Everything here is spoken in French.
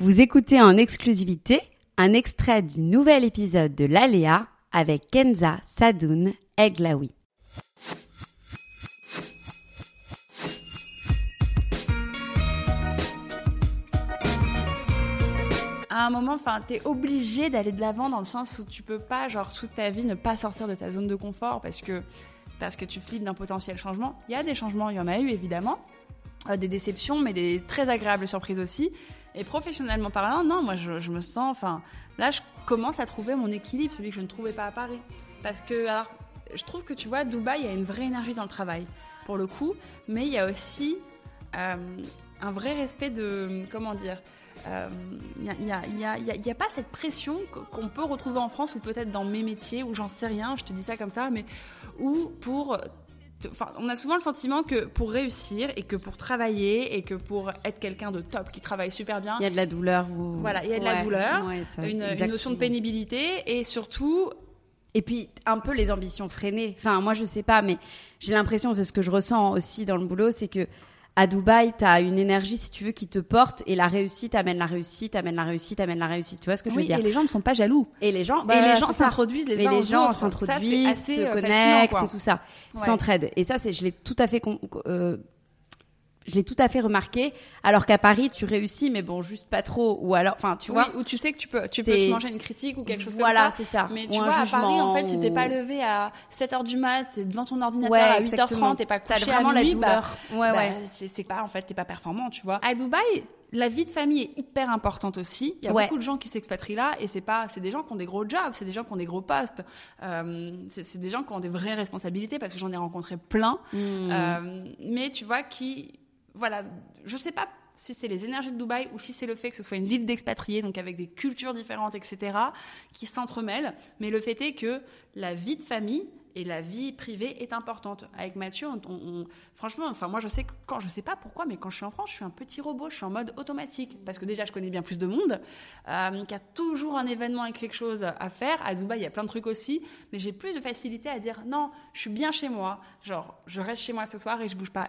Vous écoutez en exclusivité un extrait du nouvel épisode de l'Aléa avec Kenza Sadoun Eglaoui. à un moment, enfin, t'es obligé d'aller de l'avant dans le sens où tu peux pas, genre, toute ta vie ne pas sortir de ta zone de confort parce que, parce que tu flippes d'un potentiel changement. Il y a des changements, il y en a eu évidemment, euh, des déceptions, mais des très agréables surprises aussi. Et professionnellement parlant, non, moi je, me sens, enfin, là je commence à trouver mon équilibre, celui que je ne trouvais pas à Paris. Parce que, alors, je trouve que tu vois, Dubaï, il y a une vraie énergie dans le travail, pour le coup, mais il y a aussi euh, un vrai respect de, comment dire, il n'y a, pas cette pression qu'on peut retrouver en France ou peut-être dans mes métiers où j'en sais rien, je te dis ça comme ça, mais où pour Enfin, on a souvent le sentiment que pour réussir et que pour travailler et que pour être quelqu'un de top qui travaille super bien, il y a de la douleur. Ou... Voilà, il y a de ouais, la douleur, ouais, ça, une, une, notion de pénibilité et surtout. Et puis un peu les ambitions freinées. Enfin, moi je sais pas, mais j'ai l'impression, c'est ce que je ressens aussi dans le boulot, c'est que à Dubaï, tu as une énergie, si tu veux, qui te porte et la réussite amène la réussite, amène la réussite, amène la réussite. Tu vois ce que je veux dire Et les gens ne sont pas jaloux. Et les gens, bah, et les gens s'introduisent les uns gens s'introduisent, se euh, connectent et tout ça, ouais. s'entraident. Et ça, c'est, je l'ai tout à fait euh, je l'ai tout à fait remarqué. Alors qu'à Paris, tu réussis, mais bon, juste pas trop. Ou alors, enfin, tu oui, vois. ou tu sais que tu peux, tu peux te manger une critique ou quelque chose voilà, comme ça. c'est ça. Mais tu vois, à Paris, en fait, si t'es pas levé à 7h du mat, t'es devant ton ordinateur ouais, à 8h30, t'es pas couché vraiment à minuit, la douleur. Bah, ouais, bah, ouais. c'est pas, en fait, t'es pas performant, tu vois. À Dubaï, la vie de famille est hyper importante aussi. Il y a ouais. beaucoup de gens qui s'expatrient là et c'est pas, c'est des gens qui ont des gros jobs, c'est des gens qui ont des gros postes, euh, c'est des gens qui ont des vraies responsabilités parce que j'en ai rencontré plein. Mmh. Euh, mais tu vois qui, voilà, je sais pas si c'est les énergies de Dubaï ou si c'est le fait que ce soit une ville d'expatriés, donc avec des cultures différentes, etc., qui s'entremêlent. Mais le fait est que la vie de famille et la vie privée est importante. Avec Mathieu, franchement, enfin moi je sais quand je sais pas pourquoi, mais quand je suis en France, je suis un petit robot, je suis en mode automatique parce que déjà je connais bien plus de monde, euh, qu'il y a toujours un événement et quelque chose à faire. À Dubaï, il y a plein de trucs aussi, mais j'ai plus de facilité à dire non, je suis bien chez moi, genre je reste chez moi ce soir et je bouge pas.